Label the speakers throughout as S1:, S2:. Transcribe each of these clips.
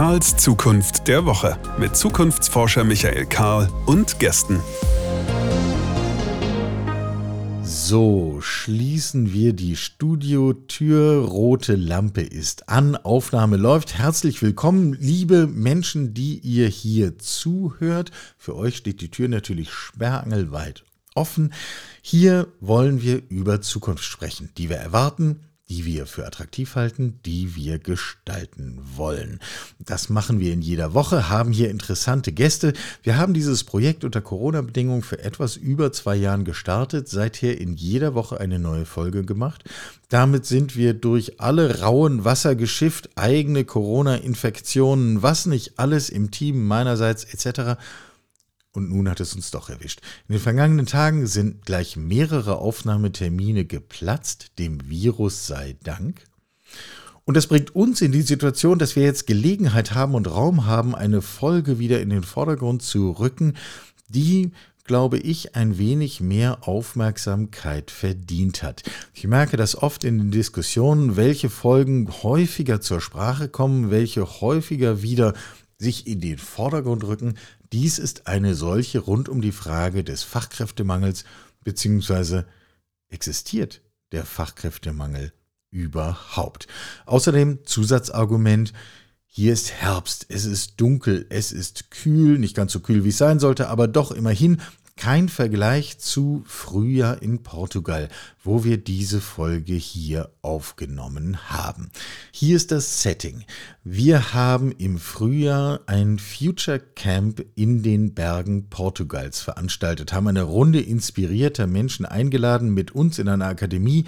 S1: Karls Zukunft der Woche mit Zukunftsforscher Michael Karl und Gästen.
S2: So, schließen wir die Studiotür. Rote Lampe ist an. Aufnahme läuft. Herzlich willkommen, liebe Menschen, die ihr hier zuhört. Für euch steht die Tür natürlich sperrangelweit offen. Hier wollen wir über Zukunft sprechen, die wir erwarten, die wir für attraktiv halten, die wir gestalten wollen. Das machen wir in jeder Woche, haben hier interessante Gäste. Wir haben dieses Projekt unter Corona-Bedingungen für etwas über zwei Jahren gestartet, seither in jeder Woche eine neue Folge gemacht. Damit sind wir durch alle rauen Wasser geschifft, eigene Corona-Infektionen, was nicht alles im Team meinerseits etc. Und nun hat es uns doch erwischt. In den vergangenen Tagen sind gleich mehrere Aufnahmetermine geplatzt, dem Virus sei Dank. Und das bringt uns in die Situation, dass wir jetzt Gelegenheit haben und Raum haben, eine Folge wieder in den Vordergrund zu rücken, die, glaube ich, ein wenig mehr Aufmerksamkeit verdient hat. Ich merke das oft in den Diskussionen, welche Folgen häufiger zur Sprache kommen, welche häufiger wieder sich in den Vordergrund rücken. Dies ist eine solche rund um die Frage des Fachkräftemangels bzw. existiert der Fachkräftemangel überhaupt. Außerdem Zusatzargument, hier ist Herbst, es ist dunkel, es ist kühl, nicht ganz so kühl wie es sein sollte, aber doch immerhin kein Vergleich zu Frühjahr in Portugal, wo wir diese Folge hier aufgenommen haben. Hier ist das Setting. Wir haben im Frühjahr ein Future Camp in den Bergen Portugals veranstaltet, haben eine Runde inspirierter Menschen eingeladen, mit uns in einer Akademie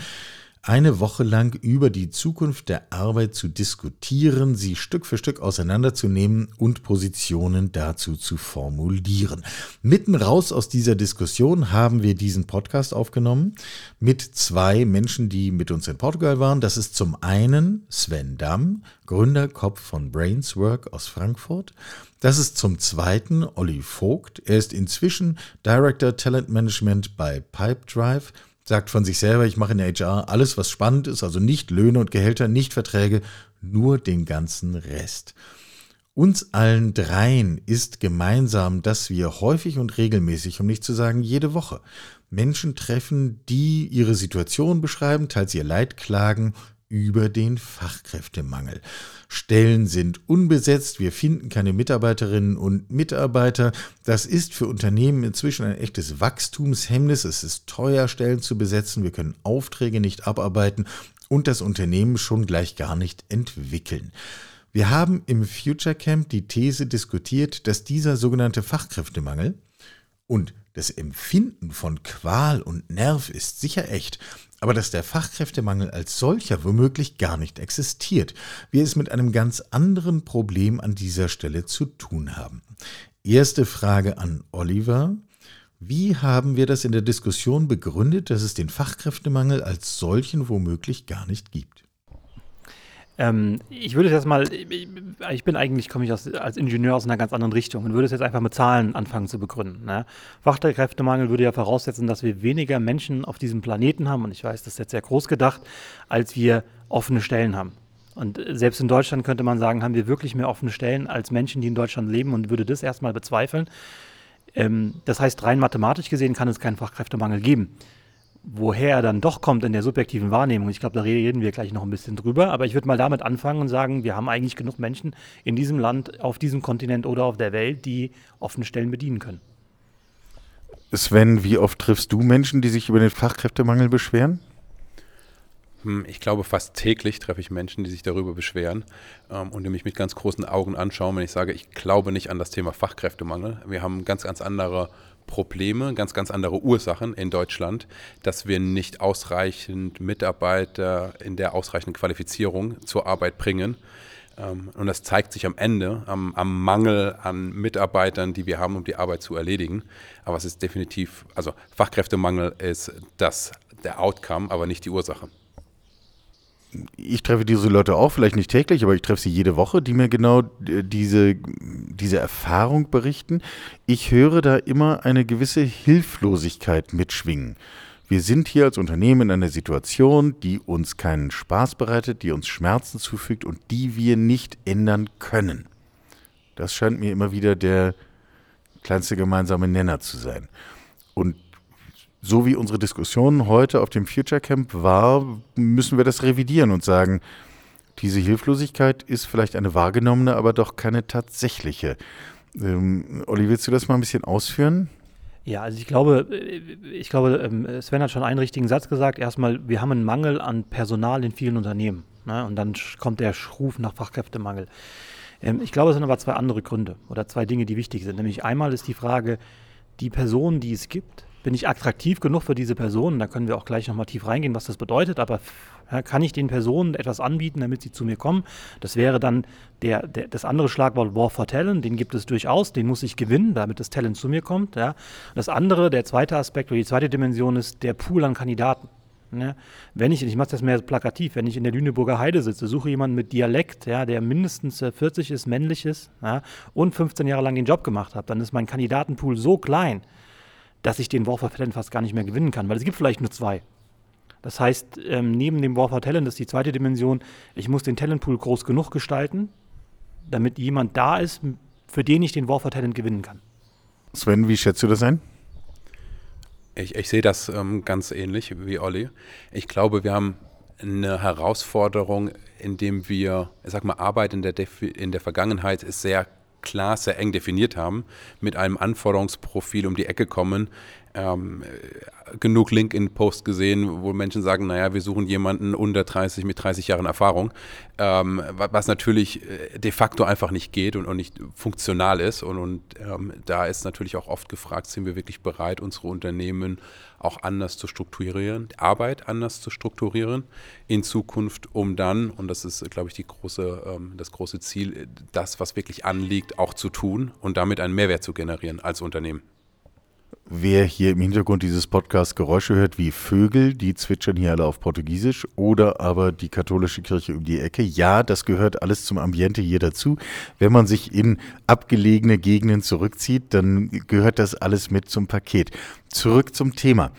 S2: eine Woche lang über die Zukunft der Arbeit zu diskutieren, sie Stück für Stück auseinanderzunehmen und Positionen dazu zu formulieren. Mitten raus aus dieser Diskussion haben wir diesen Podcast aufgenommen mit zwei Menschen, die mit uns in Portugal waren. Das ist zum einen Sven Damm, Gründerkopf von Brainswork aus Frankfurt. Das ist zum zweiten Olli Vogt. Er ist inzwischen Director Talent Management bei Pipedrive sagt von sich selber, ich mache in der HR alles, was spannend ist, also nicht Löhne und Gehälter, nicht Verträge, nur den ganzen Rest. Uns allen dreien ist gemeinsam, dass wir häufig und regelmäßig, um nicht zu sagen jede Woche, Menschen treffen, die ihre Situation beschreiben, teils ihr Leid klagen über den Fachkräftemangel. Stellen sind unbesetzt, wir finden keine Mitarbeiterinnen und Mitarbeiter. Das ist für Unternehmen inzwischen ein echtes Wachstumshemmnis. Es ist teuer, Stellen zu besetzen, wir können Aufträge nicht abarbeiten und das Unternehmen schon gleich gar nicht entwickeln. Wir haben im Future Camp die These diskutiert, dass dieser sogenannte Fachkräftemangel und das Empfinden von Qual und Nerv ist sicher echt, aber dass der Fachkräftemangel als solcher womöglich gar nicht existiert, wir es mit einem ganz anderen Problem an dieser Stelle zu tun haben. Erste Frage an Oliver. Wie haben wir das in der Diskussion begründet, dass es den Fachkräftemangel als solchen womöglich gar nicht gibt?
S3: Ähm, ich würde es jetzt mal, ich bin eigentlich, komme ich aus, als Ingenieur aus einer ganz anderen Richtung und würde es jetzt einfach mit Zahlen anfangen zu begründen. Ne? Fachkräftemangel würde ja voraussetzen, dass wir weniger Menschen auf diesem Planeten haben, und ich weiß, das ist jetzt sehr groß gedacht, als wir offene Stellen haben. Und selbst in Deutschland könnte man sagen, haben wir wirklich mehr offene Stellen als Menschen, die in Deutschland leben und würde das erstmal bezweifeln. Ähm, das heißt, rein mathematisch gesehen kann es keinen Fachkräftemangel geben woher er dann doch kommt in der subjektiven Wahrnehmung, ich glaube, da reden wir gleich noch ein bisschen drüber, aber ich würde mal damit anfangen und sagen, wir haben eigentlich genug Menschen in diesem Land, auf diesem Kontinent oder auf der Welt, die offene Stellen bedienen können.
S2: Sven, wie oft triffst du Menschen, die sich über den Fachkräftemangel beschweren?
S4: Hm, ich glaube, fast täglich treffe ich Menschen, die sich darüber beschweren ähm, und die mich mit ganz großen Augen anschauen, wenn ich sage, ich glaube nicht an das Thema Fachkräftemangel. Wir haben ganz, ganz andere Probleme, ganz, ganz andere Ursachen in Deutschland, dass wir nicht ausreichend Mitarbeiter in der ausreichenden Qualifizierung zur Arbeit bringen. Ähm, und das zeigt sich am Ende am, am, Mangel an Mitarbeitern, die wir haben, um die Arbeit zu erledigen. Aber es ist definitiv, also Fachkräftemangel ist das der Outcome, aber nicht die Ursache
S2: ich treffe diese Leute auch, vielleicht nicht täglich, aber ich treffe sie jede Woche, die mir genau äh, diese, diese Erfahrung berichten. Ich höre da immer eine gewisse Hilflosigkeit mitschwingen. Wir sind hier als Unternehmen in einer Situation, die uns keinen Spaß bereitet, die uns Schmerzen zufügt und die wir nicht ändern können. Das scheint mir immer wieder der kleinste gemeinsame Nenner zu sein. Und so wie unsere Diskussion heute auf dem Future Camp war, müssen wir das revidieren und sagen, diese Hilflosigkeit ist vielleicht eine wahrgenommene, aber doch keine tatsächliche. Ähm, Olli, willst du das mal ein bisschen ausführen?
S3: Ja, also ich glaube, ich glaube, ähm, Sven hat schon einen richtigen Satz gesagt. Erstmal, wir haben einen Mangel an Personal in vielen Unternehmen. Ne? Und dann kommt der Schruf nach Fachkräftemangel. Ähm, ich glaube, es sind aber zwei andere Gründe oder zwei Dinge, die wichtig sind. Nämlich einmal ist die Frage, die Personen, die es gibt, bin ich attraktiv genug für diese Personen? Da können wir auch gleich nochmal tief reingehen, was das bedeutet. Aber ja, kann ich den Personen etwas anbieten, damit sie zu mir kommen? Das wäre dann der, der, das andere Schlagwort War for Talent. Den gibt es durchaus. Den muss ich gewinnen, damit das Talent zu mir kommt. Ja. Das andere, der zweite Aspekt oder die zweite Dimension ist der Pool an Kandidaten. Ja, wenn ich, ich mache das mehr plakativ, wenn ich in der Lüneburger Heide sitze, suche jemanden mit Dialekt, ja, der mindestens 40 ist, männlich ist ja, und 15 Jahre lang den Job gemacht hat, dann ist mein Kandidatenpool so klein, dass ich den War for Talent fast gar nicht mehr gewinnen kann, weil es gibt vielleicht nur zwei. Das heißt, ähm, neben dem War for Talent ist die zweite Dimension, ich muss den Talentpool groß genug gestalten, damit jemand da ist, für den ich den War for Talent gewinnen kann.
S2: Sven, wie schätzt du das ein?
S4: Ich, ich sehe das ähm, ganz ähnlich wie Olli. Ich glaube, wir haben eine Herausforderung, indem wir, ich sag mal, Arbeit in der, Defi in der Vergangenheit ist sehr klar, sehr eng definiert haben, mit einem Anforderungsprofil um die Ecke kommen, ähm, genug LinkedIn-Posts gesehen, wo Menschen sagen, naja, wir suchen jemanden unter 30 mit 30 Jahren Erfahrung, ähm, was natürlich äh, de facto einfach nicht geht und, und nicht funktional ist. Und, und ähm, da ist natürlich auch oft gefragt, sind wir wirklich bereit, unsere Unternehmen auch anders zu strukturieren, Arbeit anders zu strukturieren in Zukunft, um dann, und das ist, glaube ich, die große, ähm, das große Ziel, das, was wirklich anliegt, auch zu tun und damit einen Mehrwert zu generieren als Unternehmen.
S2: Wer hier im Hintergrund dieses Podcasts Geräusche hört wie Vögel, die zwitschern hier alle auf Portugiesisch oder aber die katholische Kirche um die Ecke, ja, das gehört alles zum Ambiente hier dazu. Wenn man sich in abgelegene Gegenden zurückzieht, dann gehört das alles mit zum Paket. Zurück zum Thema.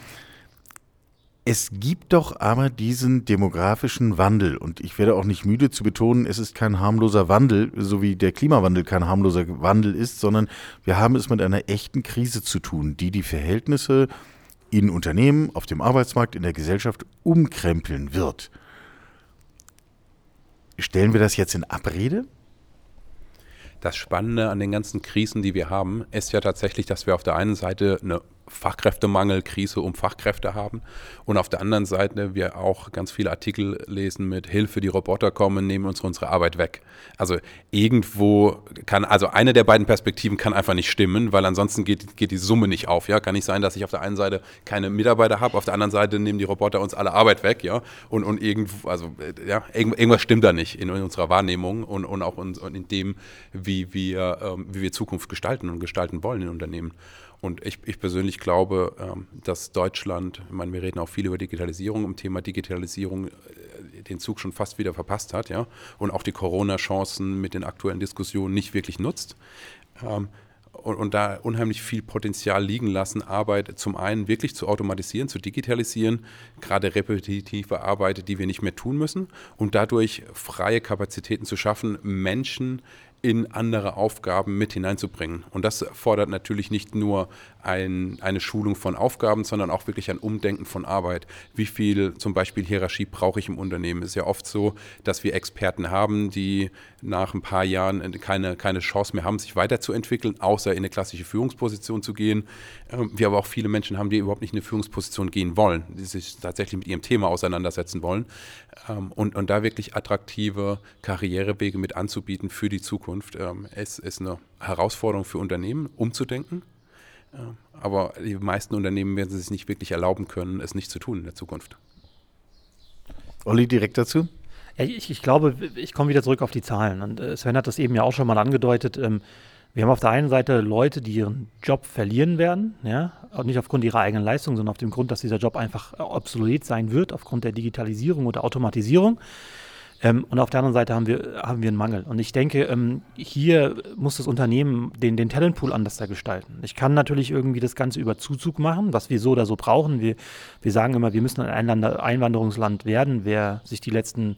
S2: Es gibt doch aber diesen demografischen Wandel und ich werde auch nicht müde zu betonen, es ist kein harmloser Wandel, so wie der Klimawandel kein harmloser Wandel ist, sondern wir haben es mit einer echten Krise zu tun, die die Verhältnisse in Unternehmen, auf dem Arbeitsmarkt, in der Gesellschaft umkrempeln wird. Stellen wir das jetzt in Abrede?
S4: Das Spannende an den ganzen Krisen, die wir haben, ist ja tatsächlich, dass wir auf der einen Seite eine Fachkräftemangel, Krise um Fachkräfte haben. Und auf der anderen Seite wir auch ganz viele Artikel lesen mit Hilfe, die Roboter kommen, nehmen uns unsere Arbeit weg. Also irgendwo kann, also eine der beiden Perspektiven kann einfach nicht stimmen, weil ansonsten geht, geht die Summe nicht auf. Ja, kann nicht sein, dass ich auf der einen Seite keine Mitarbeiter habe, auf der anderen Seite nehmen die Roboter uns alle Arbeit weg, ja. Und, und irgendwo, also ja, irgendwas stimmt da nicht in, in unserer Wahrnehmung und, und auch in, in dem, wie wir, ähm, wie wir Zukunft gestalten und gestalten wollen in Unternehmen. Und ich, ich persönlich glaube, ähm, dass Deutschland, ich meine, wir reden auch viel über Digitalisierung, im Thema Digitalisierung äh, den Zug schon fast wieder verpasst hat, ja, und auch die Corona-Chancen mit den aktuellen Diskussionen nicht wirklich nutzt. Ähm, und, und, da unheimlich viel Potenzial liegen lassen, Arbeit zum einen wirklich zu automatisieren, zu digitalisieren, gerade repetitive Arbeit, die wir nicht mehr tun müssen, und dadurch freie Kapazitäten zu schaffen, Menschen in andere Aufgaben mit hineinzubringen. Und das fordert natürlich nicht nur ein, eine Schulung von Aufgaben, sondern auch wirklich ein Umdenken von Arbeit. Wie viel zum Beispiel Hierarchie brauche ich im Unternehmen? Es ist ja oft so, dass wir Experten haben, die nach ein paar Jahren keine, keine Chance mehr haben, sich weiterzuentwickeln, außer in eine klassische Führungsposition zu gehen. Ähm, wir aber auch viele Menschen haben, die überhaupt nicht in eine Führungsposition gehen wollen, die sich tatsächlich mit ihrem Thema auseinandersetzen wollen. Ähm, und, und da wirklich attraktive Karrierewege mit anzubieten für die Zukunft, ähm, ist, ist eine Herausforderung für Unternehmen, umzudenken aber die meisten Unternehmen werden es sich nicht wirklich erlauben können, es nicht zu tun in der Zukunft.
S2: Olli, direkt dazu?
S3: Ich, ich, glaube, ich komme wieder zurück auf die Zahlen. Und äh, Sven hat das eben ja auch schon mal angedeutet. Ähm, wir haben auf der einen Seite Leute, die ihren Job verlieren werden, ja, und nicht aufgrund ihrer eigenen Leistung, sondern auf dem Grund, dass dieser Job einfach obsolet sein wird, aufgrund der Digitalisierung oder Automatisierung. Ähm, und auf der anderen Seite haben wir, haben wir einen Mangel. Und ich denke, ähm, hier muss das Unternehmen den, den Talentpool anders gestalten. Ich kann natürlich irgendwie das Ganze über Zuzug machen, was wir so oder so brauchen. Wir, wir sagen immer, wir müssen ein Einwanderungsland werden. Wer sich die letzten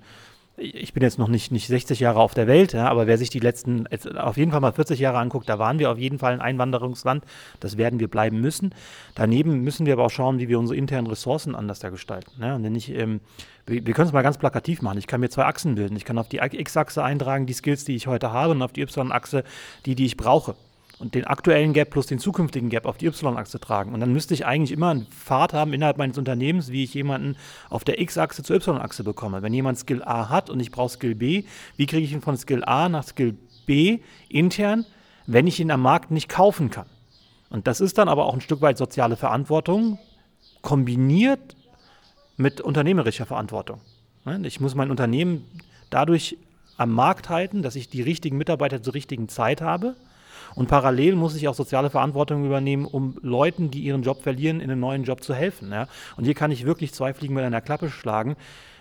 S3: ich bin jetzt noch nicht, nicht 60 Jahre auf der Welt, ja, aber wer sich die letzten, auf jeden Fall mal 40 Jahre anguckt, da waren wir auf jeden Fall ein Einwanderungsland. Das werden wir bleiben müssen. Daneben müssen wir aber auch schauen, wie wir unsere internen Ressourcen anders da gestalten. Ja. Und wenn ich, ähm, wir können es mal ganz plakativ machen. Ich kann mir zwei Achsen bilden. Ich kann auf die X-Achse eintragen, die Skills, die ich heute habe, und auf die Y-Achse die, die ich brauche und den aktuellen Gap plus den zukünftigen Gap auf die Y-Achse tragen. Und dann müsste ich eigentlich immer einen Pfad haben innerhalb meines Unternehmens, wie ich jemanden auf der X-Achse zur Y-Achse bekomme. Wenn jemand Skill A hat und ich brauche Skill B, wie kriege ich ihn von Skill A nach Skill B intern, wenn ich ihn am Markt nicht kaufen kann? Und das ist dann aber auch ein Stück weit soziale Verantwortung, kombiniert mit unternehmerischer Verantwortung. Ich muss mein Unternehmen dadurch am Markt halten, dass ich die richtigen Mitarbeiter zur richtigen Zeit habe und parallel muss ich auch soziale Verantwortung übernehmen, um Leuten, die ihren Job verlieren, in einen neuen Job zu helfen. Ja? Und hier kann ich wirklich zwei Fliegen mit einer Klappe schlagen.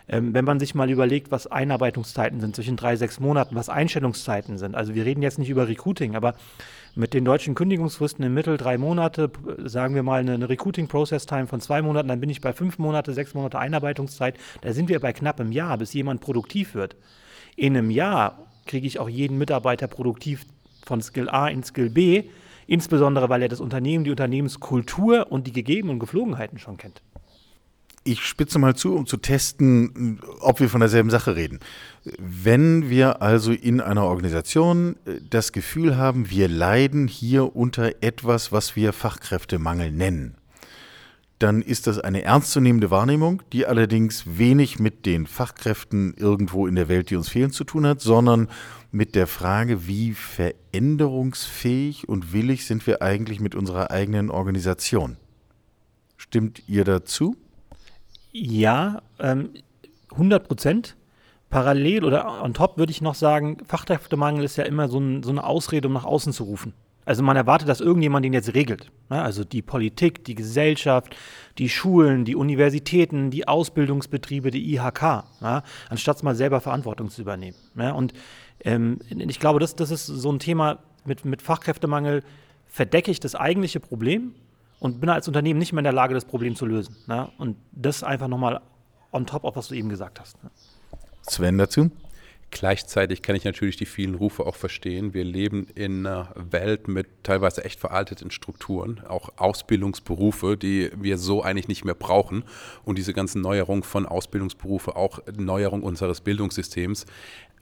S3: Ähm, wenn man sich mal überlegt, was Einarbeitungszeiten sind zwischen drei, sechs Monaten, was Einstellungszeiten sind. Also wir reden jetzt nicht über Recruiting, aber mit den deutschen Kündigungsfristen im Mittel drei Monate, sagen wir mal eine, eine Recruiting-Process-Time von zwei Monaten, dann bin ich bei fünf Monate, sechs Monate Einarbeitungszeit. Da sind wir bei knapp einem Jahr, bis jemand produktiv wird. In einem Jahr kriege ich auch jeden Mitarbeiter produktiv von Skill A in Skill B, insbesondere weil er das Unternehmen, die Unternehmenskultur und die Gegeben und Geflogenheiten schon kennt.
S2: Ich spitze mal zu, um zu testen, ob wir von derselben Sache reden. Wenn wir also in einer Organisation äh, das Gefühl haben, wir leiden hier unter etwas, was wir Fachkräftemangel nennen, dann ist das eine ernstzunehmende Wahrnehmung, die allerdings wenig mit den Fachkräften irgendwo in der Welt, die uns fehlen, zu tun hat, sondern mit der Frage, wie veränderungsfähig und willig sind wir eigentlich mit unserer eigenen Organisation. Stimmt ihr dazu?
S3: Ja, ähm, 100 Prozent. Parallel oder on top würde ich noch sagen, Fachkräftemangel ist ja immer so, ein, so eine Ausrede, um nach außen zu rufen. Also man erwartet, dass irgendjemand den jetzt regelt. Ne? Also die Politik, die Gesellschaft, die Schulen, die Universitäten, die Ausbildungsbetriebe, die IHK, ja? anstatt mal selber Verantwortung zu übernehmen. Ja? Und ähm, ich glaube, das, das ist so ein Thema mit, mit Fachkräftemangel, verdecke ich das eigentliche Problem und bin als Unternehmen nicht mehr in der Lage, das Problem zu lösen. Ne? Und das einfach nochmal on top auf, was du eben gesagt hast. Ne?
S2: Sven dazu?
S4: Gleichzeitig kann ich natürlich die vielen Rufe auch verstehen. Wir leben in einer Welt mit teilweise echt veralteten Strukturen, auch Ausbildungsberufe, die wir so eigentlich nicht mehr brauchen. Und diese ganzen Neuerungen von Ausbildungsberufe, auch Neuerung unseres Bildungssystems,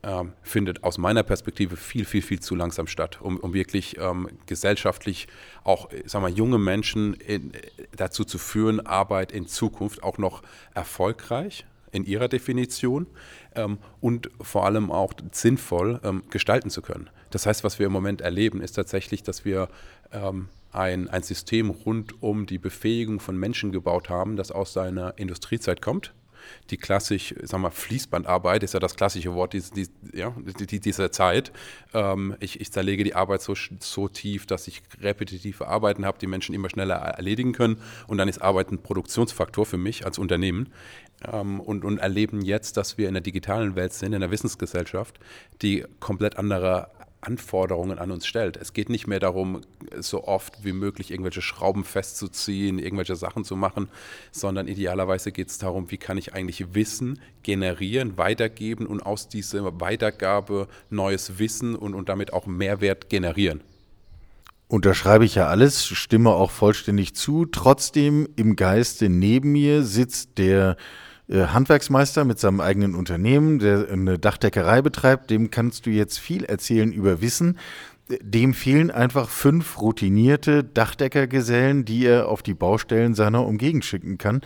S4: ähm, findet aus meiner Perspektive viel, viel, viel zu langsam statt, um, um wirklich ähm, gesellschaftlich auch, sagen wir, junge Menschen in, dazu zu führen, Arbeit in Zukunft auch noch erfolgreich in ihrer Definition ähm, und vor allem auch sinnvoll ähm, gestalten zu können. Das heißt, was wir im Moment erleben, ist tatsächlich, dass wir ähm, ein, ein System rund um die Befähigung von Menschen gebaut haben, das aus seiner Industriezeit kommt die klassisch, sagen wir, Fließbandarbeit ist ja das klassische Wort dies, dies, ja, dieser Zeit. Ähm, ich, ich, zerlege die Arbeit so, so tief, dass ich repetitive Arbeiten habe, die Menschen immer schneller erledigen können. Und dann ist Arbeit ein Produktionsfaktor für mich als Unternehmen. Ähm, und, und erleben jetzt, dass wir in der digitalen Welt sind, in der Wissensgesellschaft, die komplett andere Anforderungen an uns stellt. Es geht nicht mehr darum, so oft wie möglich irgendwelche Schrauben festzuziehen, irgendwelche Sachen zu machen, sondern idealerweise geht es darum, wie kann ich eigentlich Wissen generieren, weitergeben und aus dieser Weitergabe neues Wissen und, und damit auch Mehrwert generieren.
S2: Unterschreibe ich ja alles, stimme auch vollständig zu. Trotzdem im Geiste neben mir sitzt der äh, Handwerksmeister mit seinem eigenen Unternehmen, der eine Dachdeckerei betreibt, dem kannst du jetzt viel erzählen über Wissen. Dem fehlen einfach fünf routinierte Dachdeckergesellen, die er auf die Baustellen seiner Umgegend schicken kann,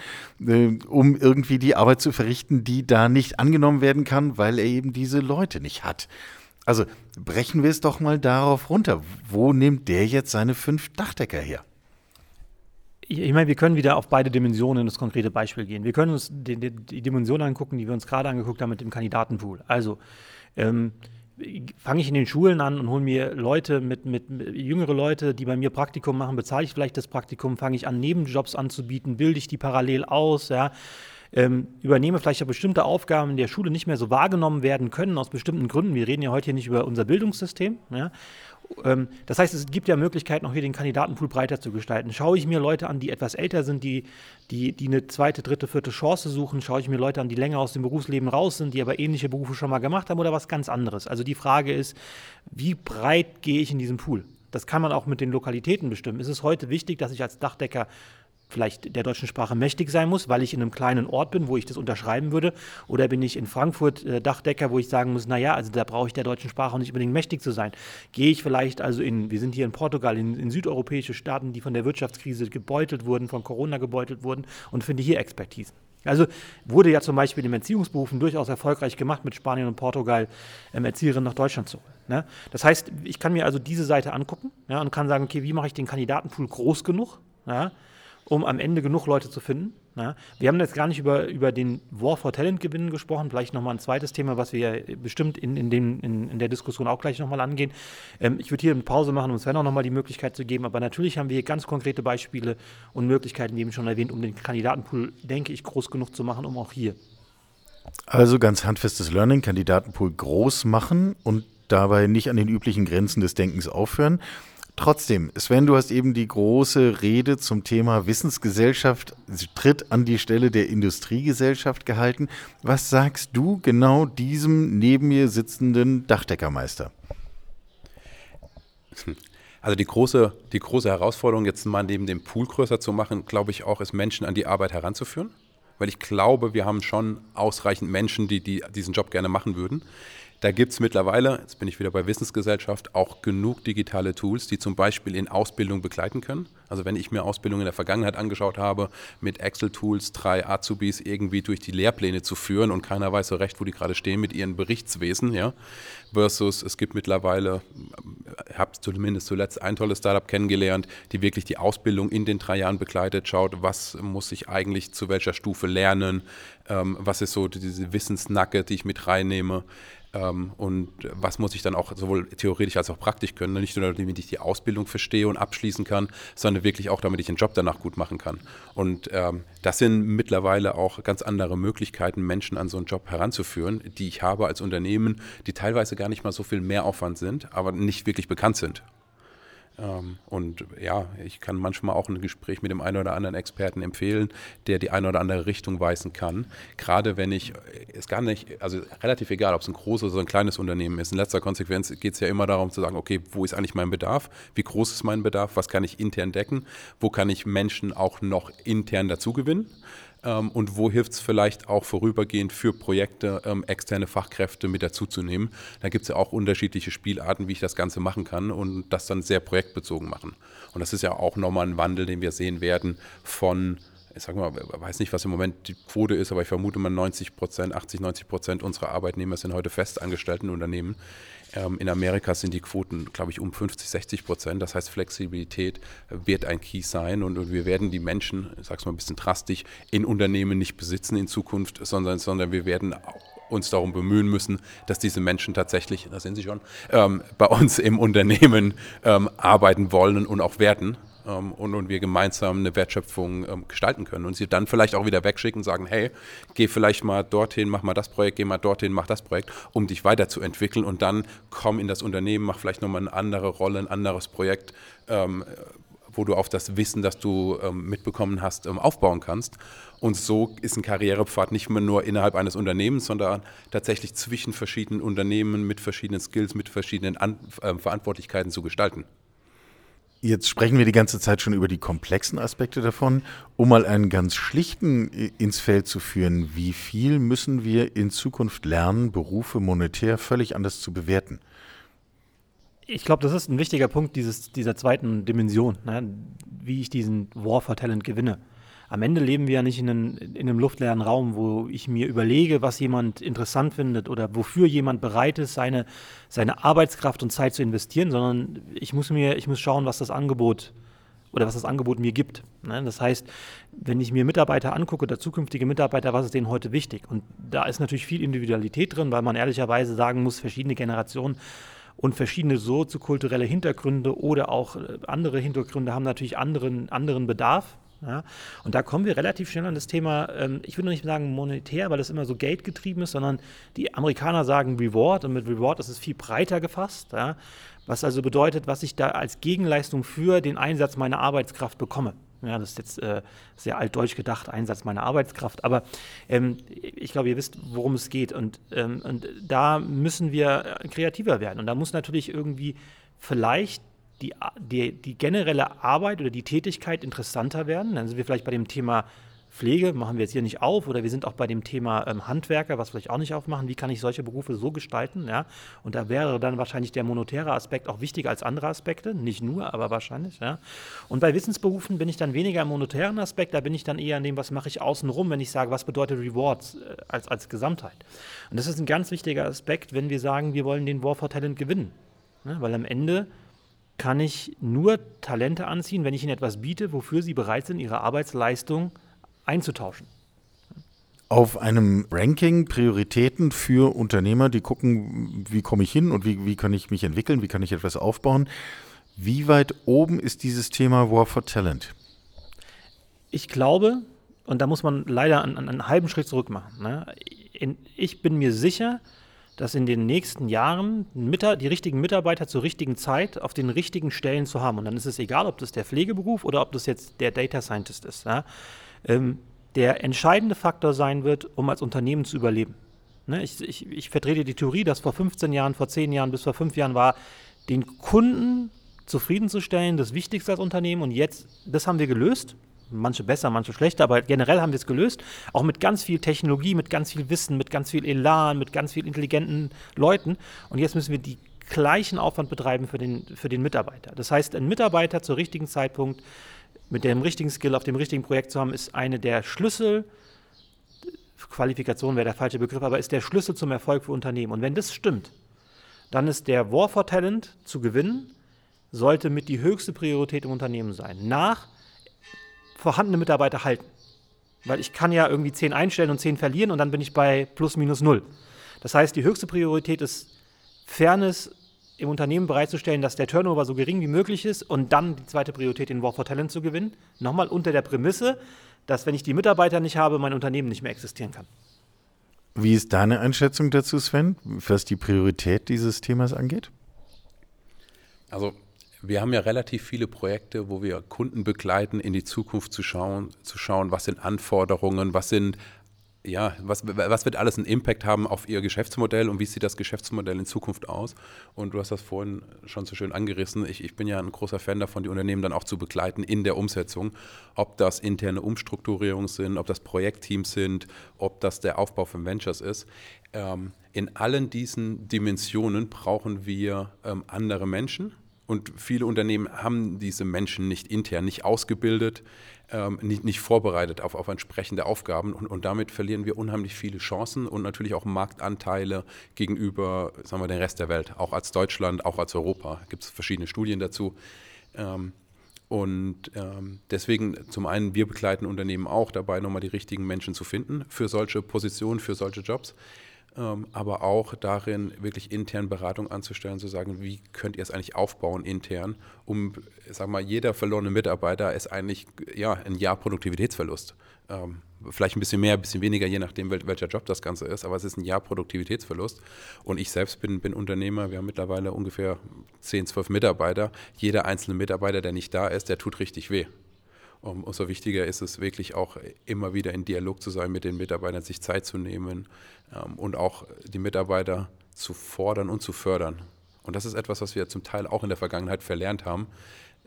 S2: äh, um irgendwie die Arbeit zu verrichten, die da nicht angenommen werden kann, weil er eben diese Leute nicht hat. Also brechen wir es doch mal darauf runter. Wo nimmt der jetzt seine fünf Dachdecker her?
S3: Ich meine, wir können wieder auf beide Dimensionen in das konkrete Beispiel gehen. Wir können uns die, die, die Dimension angucken, die wir uns gerade angeguckt haben mit dem Kandidatenpool. Also ähm, fange ich in den Schulen an und hole mir Leute mit, mit, mit, jüngere Leute, die bei mir Praktikum machen, bezahle ich vielleicht das Praktikum, fange ich an, Nebenjobs anzubieten, bilde ich die parallel aus, ja. Ähm, übernehme vielleicht auch bestimmte Aufgaben in der Schule nicht mehr so wahrgenommen werden können, aus bestimmten Gründen. Wir reden ja heute hier nicht über unser Bildungssystem. Ja? Ähm, das heißt, es gibt ja Möglichkeiten, auch hier den Kandidatenpool breiter zu gestalten. Schaue ich mir Leute an, die etwas älter sind, die, die, die eine zweite, dritte, vierte Chance suchen, schaue ich mir Leute an, die länger aus dem Berufsleben raus sind, die aber ähnliche Berufe schon mal gemacht haben oder was ganz anderes. Also die Frage ist, wie breit gehe ich in diesem Pool? Das kann man auch mit den Lokalitäten bestimmen. Ist es heute wichtig, dass ich als Dachdecker vielleicht der deutschen Sprache mächtig sein muss, weil ich in einem kleinen Ort bin, wo ich das unterschreiben würde? Oder bin ich in Frankfurt äh, Dachdecker, wo ich sagen muss, naja, also da brauche ich der deutschen Sprache nicht unbedingt mächtig zu sein. Gehe ich vielleicht also in, wir sind hier in Portugal, in, in südeuropäische Staaten, die von der Wirtschaftskrise gebeutelt wurden, von Corona gebeutelt wurden und finde hier Expertise. Also wurde ja zum Beispiel im Erziehungsberufen durchaus erfolgreich gemacht, mit Spanien und Portugal ähm, Erzieherinnen nach Deutschland zu holen. Ne? Das heißt, ich kann mir also diese Seite angucken ja, und kann sagen, okay, wie mache ich den Kandidatenpool groß genug? Ja? Um am Ende genug Leute zu finden. Ja. Wir haben jetzt gar nicht über, über den War for Talent Gewinnen gesprochen, vielleicht nochmal ein zweites Thema, was wir bestimmt in, in, den, in, in der Diskussion auch gleich nochmal angehen. Ähm, ich würde hier eine Pause machen, um Sven auch nochmal die Möglichkeit zu geben, aber natürlich haben wir hier ganz konkrete Beispiele und Möglichkeiten, wie eben schon erwähnt, um den Kandidatenpool, denke ich, groß genug zu machen, um auch hier.
S2: Also ganz handfestes Learning, Kandidatenpool groß machen und dabei nicht an den üblichen Grenzen des Denkens aufhören. Trotzdem, Sven, du hast eben die große Rede zum Thema Wissensgesellschaft tritt an die Stelle der Industriegesellschaft gehalten. Was sagst du genau diesem neben mir sitzenden Dachdeckermeister?
S4: Also die große, die große Herausforderung, jetzt mal neben dem Pool größer zu machen, glaube ich auch, ist Menschen an die Arbeit heranzuführen. Weil ich glaube, wir haben schon ausreichend Menschen, die, die diesen Job gerne machen würden. Da gibt es mittlerweile, jetzt bin ich wieder bei Wissensgesellschaft, auch genug digitale Tools, die zum Beispiel in Ausbildung begleiten können. Also wenn ich mir Ausbildung in der Vergangenheit angeschaut habe, mit Excel-Tools drei Azubis irgendwie durch die Lehrpläne zu führen und keiner weiß so recht, wo die gerade stehen mit ihren Berichtswesen, ja, versus es gibt mittlerweile, ich habe zumindest zuletzt ein tolles Startup kennengelernt, die wirklich die Ausbildung in den drei Jahren begleitet, schaut, was muss ich eigentlich zu welcher Stufe lernen, ähm, was ist so diese Wissensnacke, die ich mit reinnehme. Ähm, und was muss ich dann auch sowohl theoretisch als auch praktisch können. Nicht nur, damit ich die Ausbildung verstehe und abschließen kann, sondern wirklich auch, damit ich den Job danach gut machen kann. Und ähm, das sind mittlerweile auch ganz andere Möglichkeiten, Menschen an so einen Job heranzuführen, die ich habe als Unternehmen, die teilweise gar nicht mal so viel Mehraufwand sind, aber nicht wirklich bekannt sind. Ähm, und ja, ich kann manchmal auch ein Gespräch mit dem einen oder anderen Experten empfehlen, der die eine oder andere Richtung weisen kann. Gerade wenn ich, ist gar nicht, also relativ egal, ob es ein großes oder ein kleines Unternehmen ist. In letzter Konsequenz geht es ja immer darum zu sagen, okay, wo ist eigentlich mein Bedarf? Wie groß ist mein Bedarf? Was kann ich intern decken? Wo kann ich Menschen auch noch intern dazu gewinnen? Ähm, und wo hilft es vielleicht auch vorübergehend für Projekte, ähm, externe Fachkräfte mit dazuzunehmen. Da gibt es ja auch unterschiedliche Spielarten, wie ich das Ganze machen kann und das dann sehr projektbezogen machen. Und das ist ja auch nochmal ein Wandel, den wir sehen werden von ich sage mal, weiß nicht, was im Moment die Quote ist, aber ich vermute mal 90 Prozent, 80, 90 Prozent unserer Arbeitnehmer sind heute festangestellten Unternehmen. Ähm, in Amerika sind die Quoten, glaube ich, um 50, 60 Prozent. Das heißt, Flexibilität wird ein Key sein und, und wir werden die Menschen, ich sage es mal ein bisschen drastisch, in Unternehmen nicht besitzen in Zukunft, sondern, sondern wir werden uns darum bemühen müssen, dass diese Menschen tatsächlich, da sind sie schon, ähm, bei uns im Unternehmen ähm, arbeiten wollen und auch werden ähm, und, und, wir gemeinsam eine Wertschöpfung ähm, gestalten können und sie dann vielleicht auch wieder wegschicken und sagen, hey, geh vielleicht mal dorthin, mach mal das Projekt, geh mal dorthin, mach das Projekt, um dich weiterzuentwickeln und dann komm in das Unternehmen, mach vielleicht nochmal eine andere Rolle, ein anderes Projekt, ähm, wo du auf das Wissen, das du ähm, mitbekommen hast, ähm, aufbauen kannst. Und so ist ein Karrierepfad nicht mehr nur innerhalb eines Unternehmens, sondern tatsächlich zwischen verschiedenen Unternehmen mit verschiedenen Skills, mit verschiedenen An äh, Verantwortlichkeiten zu gestalten.
S2: Jetzt sprechen wir die ganze Zeit schon über die komplexen Aspekte davon. Um mal einen ganz schlichten ins Feld zu führen, wie viel müssen wir in Zukunft lernen, Berufe monetär völlig anders zu bewerten?
S3: Ich glaube, das ist ein wichtiger Punkt dieses, dieser zweiten Dimension, ne? wie ich diesen War for Talent gewinne am Ende leben wir ja nicht in einem, in einem luftleeren Raum, wo ich mir überlege, was jemand interessant findet oder wofür jemand bereit ist, seine, seine Arbeitskraft und Zeit zu investieren, sondern ich muss mir, ich muss schauen, was das Angebot oder was das Angebot mir gibt. Ne? Das heißt, wenn ich mir Mitarbeiter angucke oder zukünftige Mitarbeiter, was ist denen heute wichtig? Und da ist natürlich viel Individualität drin, weil man ehrlicherweise sagen muss, verschiedene Generationen und verschiedene soziokulturelle Hintergründe oder auch äh, andere Hintergründe haben natürlich anderen, anderen Bedarf. Ja? Und da kommen wir relativ schnell an das Thema, ähm, ich würde nicht sagen monetär, weil das immer so Geld getrieben ist, sondern die Amerikaner sagen Reward und mit Reward ist es viel breiter gefasst. Ja? Was also bedeutet, was ich da als Gegenleistung für den Einsatz meiner Arbeitskraft bekomme. Ja, das ist jetzt äh, sehr altdeutsch gedacht, Einsatz meiner Arbeitskraft. Aber ähm, ich glaube, ihr wisst, worum es geht. Und, ähm, und da müssen wir kreativer werden. Und da muss natürlich irgendwie vielleicht die, die, die generelle Arbeit oder die Tätigkeit interessanter werden. Dann sind wir vielleicht bei dem Thema Pflege, machen wir jetzt hier nicht auf, oder wir sind auch bei dem Thema ähm, Handwerker, was vielleicht auch nicht aufmachen. Wie kann ich solche Berufe so gestalten? Ja? Und da wäre dann wahrscheinlich der monetäre Aspekt auch wichtiger als andere Aspekte. Nicht nur, aber wahrscheinlich. Ja? Und bei Wissensberufen bin ich dann weniger im monetären Aspekt, da bin ich dann eher an dem, was mache ich außenrum, wenn ich sage, was bedeutet Rewards äh, als, als Gesamtheit. Und das ist ein ganz wichtiger Aspekt, wenn wir sagen, wir wollen den War for Talent gewinnen. Ne? Weil am Ende kann ich nur Talente anziehen, wenn ich ihnen etwas biete, wofür sie bereit sind, ihre Arbeitsleistung einzutauschen.
S2: Auf einem Ranking Prioritäten für Unternehmer, die gucken, wie komme ich hin und wie, wie kann ich mich entwickeln, wie kann ich etwas aufbauen. Wie weit oben ist dieses Thema War for Talent?
S3: Ich glaube, und da muss man leider einen, einen halben Schritt zurück machen. Ne? ich bin mir sicher, dass in den nächsten Jahren die richtigen Mitarbeiter zur richtigen Zeit auf den richtigen Stellen zu haben. Und dann ist es egal, ob das der Pflegeberuf oder ob das jetzt der Data Scientist ist. Ja? Ähm, der entscheidende Faktor sein wird, um als Unternehmen zu überleben. Ne? Ich, ich, ich vertrete die Theorie, dass vor 15 Jahren, vor 10 Jahren bis vor 5 Jahren war, den Kunden zufriedenzustellen, das Wichtigste als Unternehmen. Und jetzt, das haben wir gelöst manche besser, manche schlechter, aber generell haben wir es gelöst. Auch mit ganz viel Technologie, mit ganz viel Wissen, mit ganz viel Elan, mit ganz viel intelligenten Leuten. Und jetzt müssen wir die gleichen Aufwand betreiben für den, für den Mitarbeiter. Das heißt, ein Mitarbeiter zur richtigen Zeitpunkt mit dem richtigen Skill auf dem richtigen Projekt zu haben, ist eine der Schlüssel. Qualifikation wäre der falsche Begriff, aber ist der Schlüssel zum Erfolg für Unternehmen. Und wenn das stimmt, dann ist der War for Talent zu gewinnen, sollte mit die höchste Priorität im Unternehmen sein. Nach vorhandene Mitarbeiter halten. Weil ich kann ja irgendwie zehn einstellen und zehn verlieren und dann bin ich bei plus minus null. Das heißt, die höchste Priorität ist Fairness im Unternehmen bereitzustellen, dass der Turnover so gering wie möglich ist und dann die zweite Priorität, den War for Talent zu gewinnen. Nochmal unter der Prämisse, dass wenn ich die Mitarbeiter nicht habe, mein Unternehmen nicht mehr existieren kann.
S2: Wie ist deine Einschätzung dazu, Sven, was die Priorität dieses Themas angeht?
S4: Also wir haben ja relativ viele Projekte, wo wir Kunden begleiten, in die Zukunft zu schauen, zu schauen, was sind Anforderungen, was sind ja, was, was wird alles einen Impact haben auf Ihr Geschäftsmodell und wie sieht das Geschäftsmodell in Zukunft aus? Und du hast das vorhin schon so schön angerissen. Ich, ich bin ja ein großer Fan davon, die Unternehmen dann auch zu begleiten in der Umsetzung. Ob das interne Umstrukturierungen sind, ob das Projektteams sind, ob das der Aufbau von Ventures ist. Ähm, in allen diesen Dimensionen brauchen wir ähm, andere Menschen und viele Unternehmen haben diese Menschen nicht intern, nicht ausgebildet, ähm, nicht, nicht, vorbereitet auf, auf entsprechende Aufgaben. Und, und, damit verlieren wir unheimlich viele Chancen und natürlich auch Marktanteile gegenüber sagen wir, dem Rest der Welt, auch als Deutschland, auch als Europa. Gibt es verschiedene Studien dazu. Ähm, und ähm, deswegen zum einen, wir begleiten Unternehmen auch dabei, nochmal die richtigen Menschen zu finden für solche Positionen, für solche Jobs aber auch darin, wirklich intern Beratung anzustellen, zu sagen, wie könnt ihr es eigentlich aufbauen intern, um, sag mal, jeder verlorene Mitarbeiter ist eigentlich ja, ein Jahr Produktivitätsverlust. Ähm, vielleicht ein bisschen mehr, ein bisschen weniger, je nachdem, welcher Job das Ganze ist, aber es ist ein Jahr Produktivitätsverlust. Und ich selbst bin, bin Unternehmer, wir haben mittlerweile ungefähr 10, 12 Mitarbeiter. Jeder einzelne Mitarbeiter, der nicht da ist, der tut richtig weh. Um, umso wichtiger ist es wirklich auch immer wieder in Dialog zu sein mit den Mitarbeitern, sich Zeit zu nehmen ähm, und auch die Mitarbeiter zu fordern und zu fördern. Und das ist etwas, was wir zum Teil auch in der Vergangenheit verlernt haben.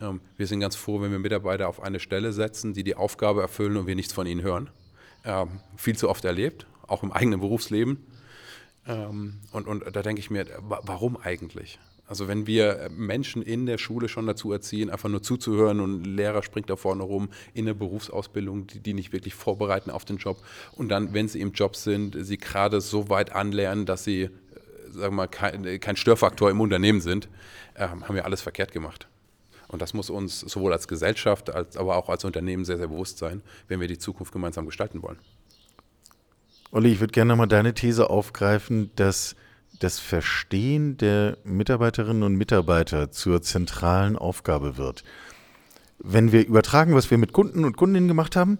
S4: Ähm, wir sind ganz froh, wenn wir Mitarbeiter auf eine Stelle setzen, die die Aufgabe erfüllen und wir nichts von ihnen hören. Ähm, viel zu oft erlebt, auch im eigenen Berufsleben. Ähm, und, und da denke ich mir, warum eigentlich? Also wenn wir Menschen in der Schule schon dazu erziehen, einfach nur zuzuhören und ein Lehrer springt da vorne rum in der Berufsausbildung, die, die nicht wirklich vorbereiten auf den Job und dann, wenn sie im Job sind, sie gerade so weit anlernen, dass sie, äh, sagen wir mal, kein, kein Störfaktor im Unternehmen sind, äh, haben wir alles verkehrt gemacht. Und das muss uns sowohl als Gesellschaft, als, aber auch als Unternehmen sehr, sehr bewusst sein, wenn wir die Zukunft gemeinsam gestalten wollen.
S2: Olli, ich würde gerne nochmal deine These aufgreifen, dass das Verstehen der Mitarbeiterinnen und Mitarbeiter zur zentralen Aufgabe wird. wenn wir übertragen, was wir mit Kunden und Kundinnen gemacht haben,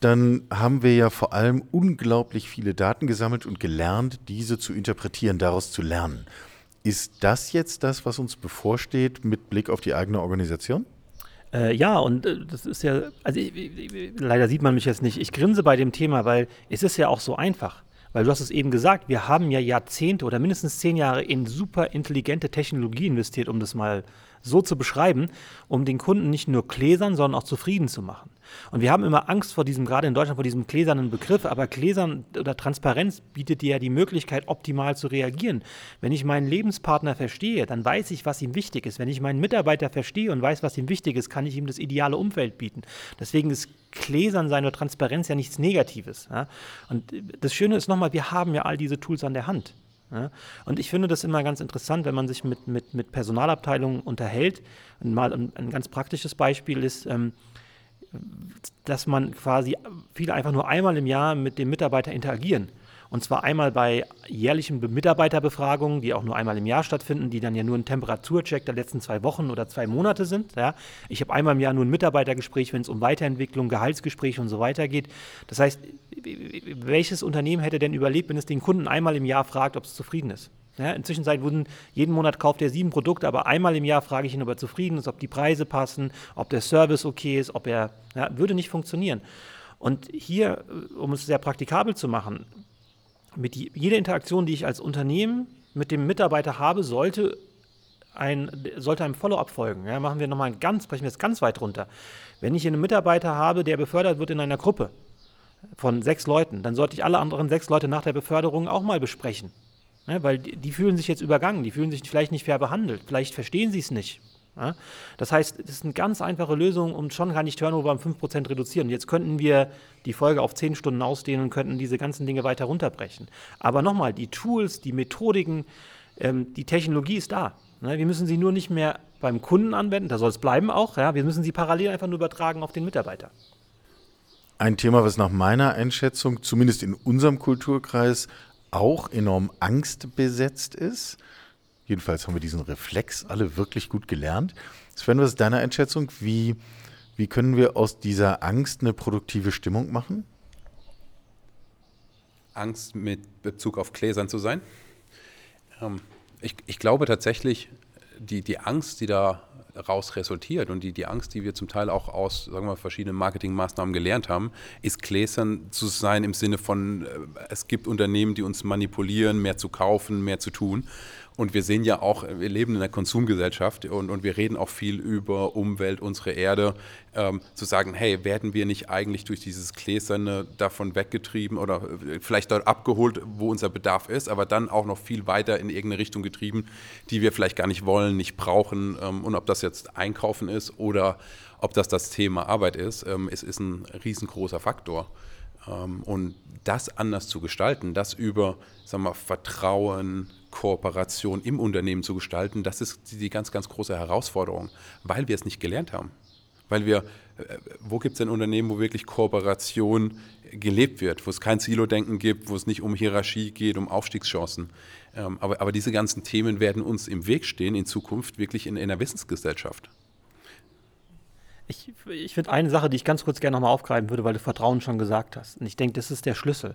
S2: dann haben wir ja vor allem unglaublich viele Daten gesammelt und gelernt, diese zu interpretieren, daraus zu lernen. Ist das jetzt das, was uns bevorsteht mit Blick auf die eigene Organisation?
S3: Äh, ja, und äh, das ist ja, also ich, ich, leider sieht man mich jetzt nicht. Ich grinse bei dem Thema, weil es ist ja auch so einfach. Weil du hast es eben gesagt, wir haben ja Jahrzehnte oder mindestens zehn Jahre in super intelligente Technologie investiert, um das mal so zu beschreiben, um den Kunden nicht nur gläsern, sondern auch zufrieden zu machen. Und wir haben immer Angst vor diesem, gerade in Deutschland, vor diesem gläsernen Begriff, aber gläsern oder Transparenz bietet dir ja die Möglichkeit, optimal zu reagieren. Wenn ich meinen Lebenspartner verstehe, dann weiß ich, was ihm wichtig ist. Wenn ich meinen Mitarbeiter verstehe und weiß, was ihm wichtig ist, kann ich ihm das ideale Umfeld bieten. Deswegen ist Gläsern sein oder Transparenz ja nichts Negatives. Ja? Und das Schöne ist nochmal, wir haben ja all diese Tools an der Hand. Ja? Und ich finde das immer ganz interessant, wenn man sich mit, mit, mit Personalabteilungen unterhält. Und mal ein, ein ganz praktisches Beispiel ist, ähm, dass man quasi viele einfach nur einmal im Jahr mit dem Mitarbeiter interagieren. Und zwar einmal bei jährlichen Mitarbeiterbefragungen, die auch nur einmal im Jahr stattfinden, die dann ja nur ein Temperaturcheck der letzten zwei Wochen oder zwei Monate sind. Ja. Ich habe einmal im Jahr nur ein Mitarbeitergespräch, wenn es um Weiterentwicklung, Gehaltsgespräche und so weiter geht. Das heißt, welches Unternehmen hätte denn überlebt, wenn es den Kunden einmal im Jahr fragt, ob es zufrieden ist? Ja, inzwischen wurden, jeden Monat kauft er sieben Produkte, aber einmal im Jahr frage ich ihn, ob er zufrieden ist, ob die Preise passen, ob der Service okay ist, ob er, ja, würde nicht funktionieren. Und hier, um es sehr praktikabel zu machen, mit die, jeder Interaktion, die ich als Unternehmen mit dem Mitarbeiter habe, sollte ein, sollte einem Follow-up folgen. Ja, machen wir nochmal ganz, brechen wir es ganz weit runter. Wenn ich einen Mitarbeiter habe, der befördert wird in einer Gruppe von sechs Leuten, dann sollte ich alle anderen sechs Leute nach der Beförderung auch mal besprechen. Ja, weil die, die, fühlen sich jetzt übergangen, die fühlen sich vielleicht nicht fair behandelt, vielleicht verstehen sie es nicht. Ja? Das heißt, das ist eine ganz einfache Lösung und schon kann ich Turnover um 5% reduzieren. Jetzt könnten wir die Folge auf 10 Stunden ausdehnen und könnten diese ganzen Dinge weiter runterbrechen. Aber nochmal, die Tools, die Methodiken, ähm, die Technologie ist da. Ne? Wir müssen sie nur nicht mehr beim Kunden anwenden, da soll es bleiben auch. Ja? Wir müssen sie parallel einfach nur übertragen auf den Mitarbeiter.
S2: Ein Thema, was nach meiner Einschätzung, zumindest in unserem Kulturkreis, auch enorm angstbesetzt ist Jedenfalls haben wir diesen Reflex alle wirklich gut gelernt. Sven, was ist deine Einschätzung? Wie, wie können wir aus dieser Angst eine produktive Stimmung machen?
S4: Angst mit Bezug auf Gläsern zu sein. Ähm, ich, ich glaube tatsächlich, die, die Angst, die da raus resultiert und die, die Angst, die wir zum Teil auch aus sagen wir, verschiedenen Marketingmaßnahmen gelernt haben, ist gläsern zu sein im Sinne von, äh, es gibt Unternehmen, die uns manipulieren, mehr zu kaufen, mehr zu tun. Und wir sehen ja auch, wir leben in einer Konsumgesellschaft und, und wir reden auch viel über Umwelt, unsere Erde. Ähm, zu sagen, hey, werden wir nicht eigentlich durch dieses Gläserne davon weggetrieben oder äh, vielleicht dort abgeholt, wo unser Bedarf ist, aber dann auch noch viel weiter in irgendeine Richtung getrieben, die wir vielleicht gar nicht wollen, nicht brauchen. Ähm, und ob das jetzt Einkaufen ist oder ob das das Thema Arbeit ist, ähm, es ist ein riesengroßer Faktor. Ähm, und das anders zu gestalten, das über sagen wir, Vertrauen, Kooperation im Unternehmen zu gestalten, das ist die ganz, ganz große Herausforderung, weil wir es nicht gelernt haben. Weil wir, äh, wo gibt es denn Unternehmen, wo wirklich Kooperation gelebt wird, wo es kein Silo-Denken gibt, wo es nicht um Hierarchie geht, um Aufstiegschancen. Ähm, aber, aber diese ganzen Themen werden uns im Weg stehen in Zukunft wirklich in, in einer Wissensgesellschaft.
S3: Ich, ich finde eine Sache, die ich ganz kurz gerne nochmal aufgreifen würde, weil du Vertrauen schon gesagt hast. Und ich denke, das ist der Schlüssel.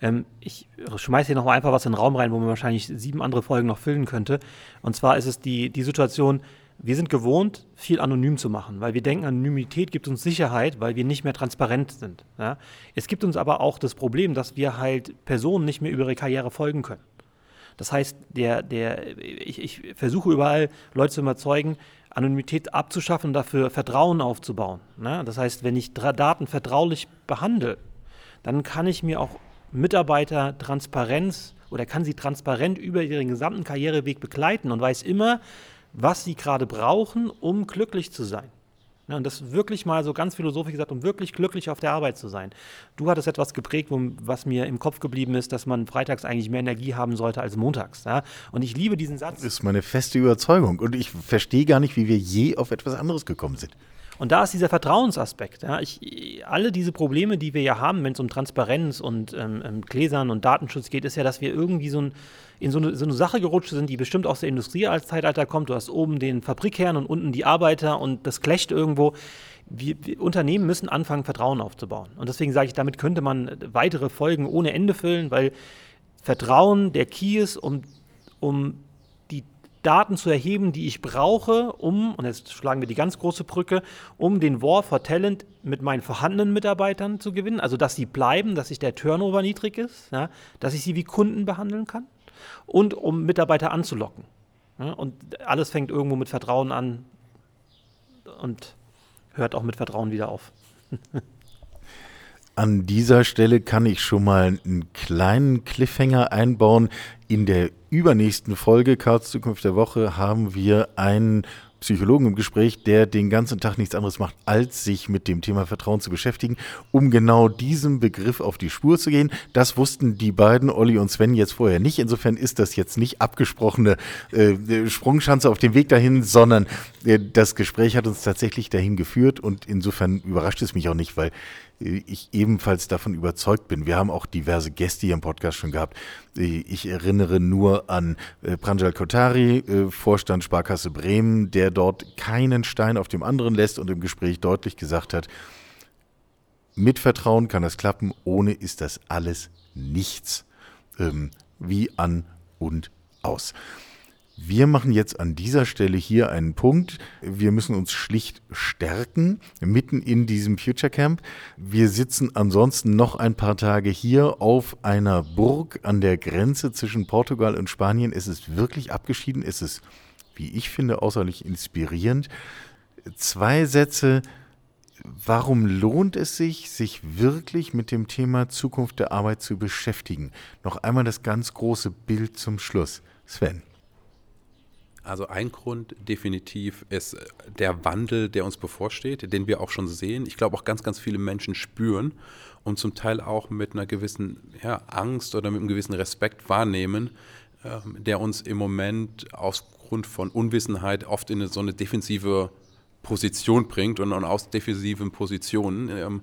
S3: Ähm, ich schmeiße hier nochmal einfach was in den Raum rein, wo man wahrscheinlich sieben andere Folgen noch füllen könnte. Und zwar ist es die, die Situation, wir sind gewohnt, viel anonym zu machen, weil wir denken, Anonymität gibt uns Sicherheit, weil wir nicht mehr transparent sind. Ja? Es gibt uns aber auch das Problem, dass wir halt Personen nicht mehr über ihre Karriere folgen können. Das heißt, der, der, ich, ich versuche überall Leute zu überzeugen, Anonymität abzuschaffen dafür Vertrauen aufzubauen. Ne? Das heißt, wenn ich Daten vertraulich behandle, dann kann ich mir auch Mitarbeiter Transparenz oder kann sie transparent über ihren gesamten Karriereweg begleiten und weiß immer, was sie gerade brauchen, um glücklich zu sein. Ja, und das wirklich mal so ganz philosophisch gesagt, um wirklich glücklich auf der Arbeit zu sein. Du hattest etwas geprägt, was mir im Kopf geblieben ist, dass man freitags eigentlich mehr Energie haben sollte als montags. Ja? Und ich liebe diesen Satz.
S2: Das ist meine feste Überzeugung. Und ich verstehe gar nicht, wie wir je auf etwas anderes gekommen sind.
S3: Und da ist dieser Vertrauensaspekt. Ja. Ich, alle diese Probleme, die wir ja haben, wenn es um Transparenz und ähm, ähm, Gläsern und Datenschutz geht, ist ja, dass wir irgendwie so ein, in so eine, so eine Sache gerutscht sind, die bestimmt aus der Industrie als Zeitalter kommt. Du hast oben den Fabrikkern und unten die Arbeiter und das Klecht irgendwo. Wir, wir, Unternehmen müssen anfangen, Vertrauen aufzubauen. Und deswegen sage ich, damit könnte man weitere Folgen ohne Ende füllen, weil Vertrauen der Key ist, um, um Daten zu erheben, die ich brauche, um, und jetzt schlagen wir die ganz große Brücke, um den War for Talent mit meinen vorhandenen Mitarbeitern zu gewinnen, also dass sie bleiben, dass sich der Turnover niedrig ist, ja, dass ich sie wie Kunden behandeln kann und um Mitarbeiter anzulocken. Ja, und alles fängt irgendwo mit Vertrauen an und hört auch mit Vertrauen wieder auf.
S2: An dieser Stelle kann ich schon mal einen kleinen Cliffhanger einbauen. In der übernächsten Folge Karls Zukunft der Woche haben wir einen Psychologen im Gespräch, der den ganzen Tag nichts anderes macht, als sich mit dem Thema Vertrauen zu beschäftigen, um genau diesem Begriff auf die Spur zu gehen. Das wussten die beiden, Olli und Sven, jetzt vorher nicht. Insofern ist das jetzt nicht abgesprochene äh, Sprungschanze auf dem Weg dahin, sondern äh, das Gespräch hat uns tatsächlich dahin geführt und insofern überrascht es mich auch nicht, weil ich ebenfalls davon überzeugt bin. Wir haben auch diverse Gäste hier im Podcast schon gehabt. Ich erinnere nur an äh, Pranjal Kotari, äh, Vorstand Sparkasse Bremen, der dort keinen Stein auf dem anderen lässt und im Gespräch deutlich gesagt hat, mit Vertrauen kann das klappen, ohne ist das alles nichts. Ähm, wie an und aus. Wir machen jetzt an dieser Stelle hier einen Punkt. Wir müssen uns schlicht stärken, mitten in diesem Future Camp. Wir sitzen ansonsten noch ein paar Tage hier auf einer Burg an der Grenze zwischen Portugal und Spanien. Es ist wirklich abgeschieden. Es ist, wie ich finde, außerlich inspirierend. Zwei Sätze. Warum lohnt es sich, sich wirklich mit dem Thema Zukunft der Arbeit zu beschäftigen? Noch einmal das ganz große Bild zum Schluss. Sven.
S4: Also ein Grund definitiv ist der Wandel, der uns bevorsteht, den wir auch schon sehen. Ich glaube auch ganz, ganz viele Menschen spüren und zum Teil auch mit einer gewissen ja, Angst oder mit einem gewissen Respekt wahrnehmen, äh, der uns im Moment aufgrund von Unwissenheit oft in so eine defensive Position bringt und, und aus defensiven Positionen ähm,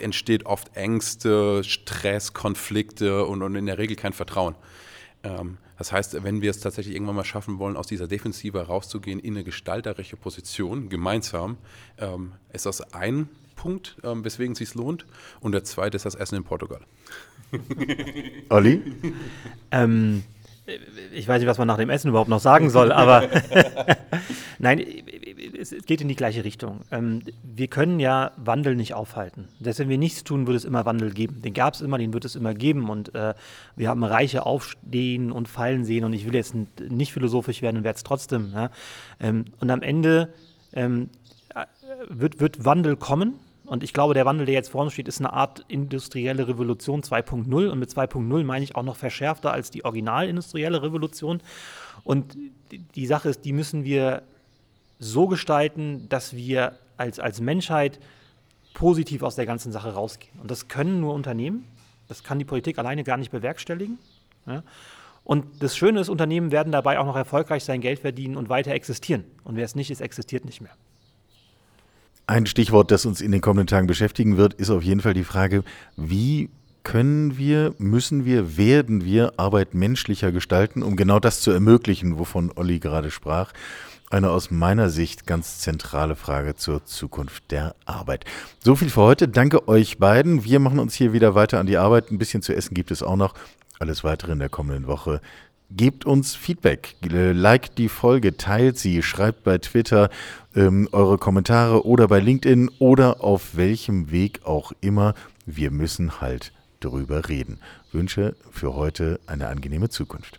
S4: entsteht oft Ängste, Stress, Konflikte und, und in der Regel kein Vertrauen. Ähm, das heißt, wenn wir es tatsächlich irgendwann mal schaffen wollen, aus dieser Defensive rauszugehen in eine gestalterische Position, gemeinsam, ähm, ist das ein Punkt, ähm, weswegen es sich lohnt. Und der zweite ist das Essen in Portugal.
S2: Olli?
S3: ähm, ich weiß nicht, was man nach dem Essen überhaupt noch sagen soll, aber nein, es, geht in die gleiche Richtung. Ähm, wir können ja Wandel nicht aufhalten. Dass wenn wir nichts tun, wird es immer Wandel geben. Den gab es immer, den wird es immer geben. Und äh, wir haben Reiche aufstehen und fallen sehen. Und ich will jetzt nicht philosophisch werden und werde es trotzdem. Ja? Ähm, und am Ende ähm, äh, wird, wird Wandel kommen. Und ich glaube, der Wandel, der jetzt vorne steht, ist eine Art industrielle Revolution 2.0. Und mit 2.0 meine ich auch noch verschärfter als die originalindustrielle Revolution. Und die Sache ist, die müssen wir so gestalten, dass wir als, als Menschheit positiv aus der ganzen Sache rausgehen. Und das können nur Unternehmen. Das kann die Politik alleine gar nicht bewerkstelligen. Ja? Und das Schöne ist, Unternehmen werden dabei auch noch erfolgreich sein, Geld verdienen und weiter existieren. Und wer es nicht ist, existiert nicht mehr.
S2: Ein Stichwort, das uns in den kommenden Tagen beschäftigen wird, ist auf jeden Fall die Frage, wie können wir, müssen wir, werden wir Arbeit menschlicher gestalten, um genau das zu ermöglichen, wovon Olli gerade sprach. Eine aus meiner Sicht ganz zentrale Frage zur Zukunft der Arbeit. So viel für heute. Danke euch beiden. Wir machen uns hier wieder weiter an die Arbeit. Ein bisschen zu essen gibt es auch noch. Alles weitere in der kommenden Woche. Gebt uns Feedback, liked die Folge, teilt sie, schreibt bei Twitter ähm, eure Kommentare oder bei LinkedIn oder auf welchem Weg auch immer. Wir müssen halt drüber reden. Wünsche für heute eine angenehme Zukunft.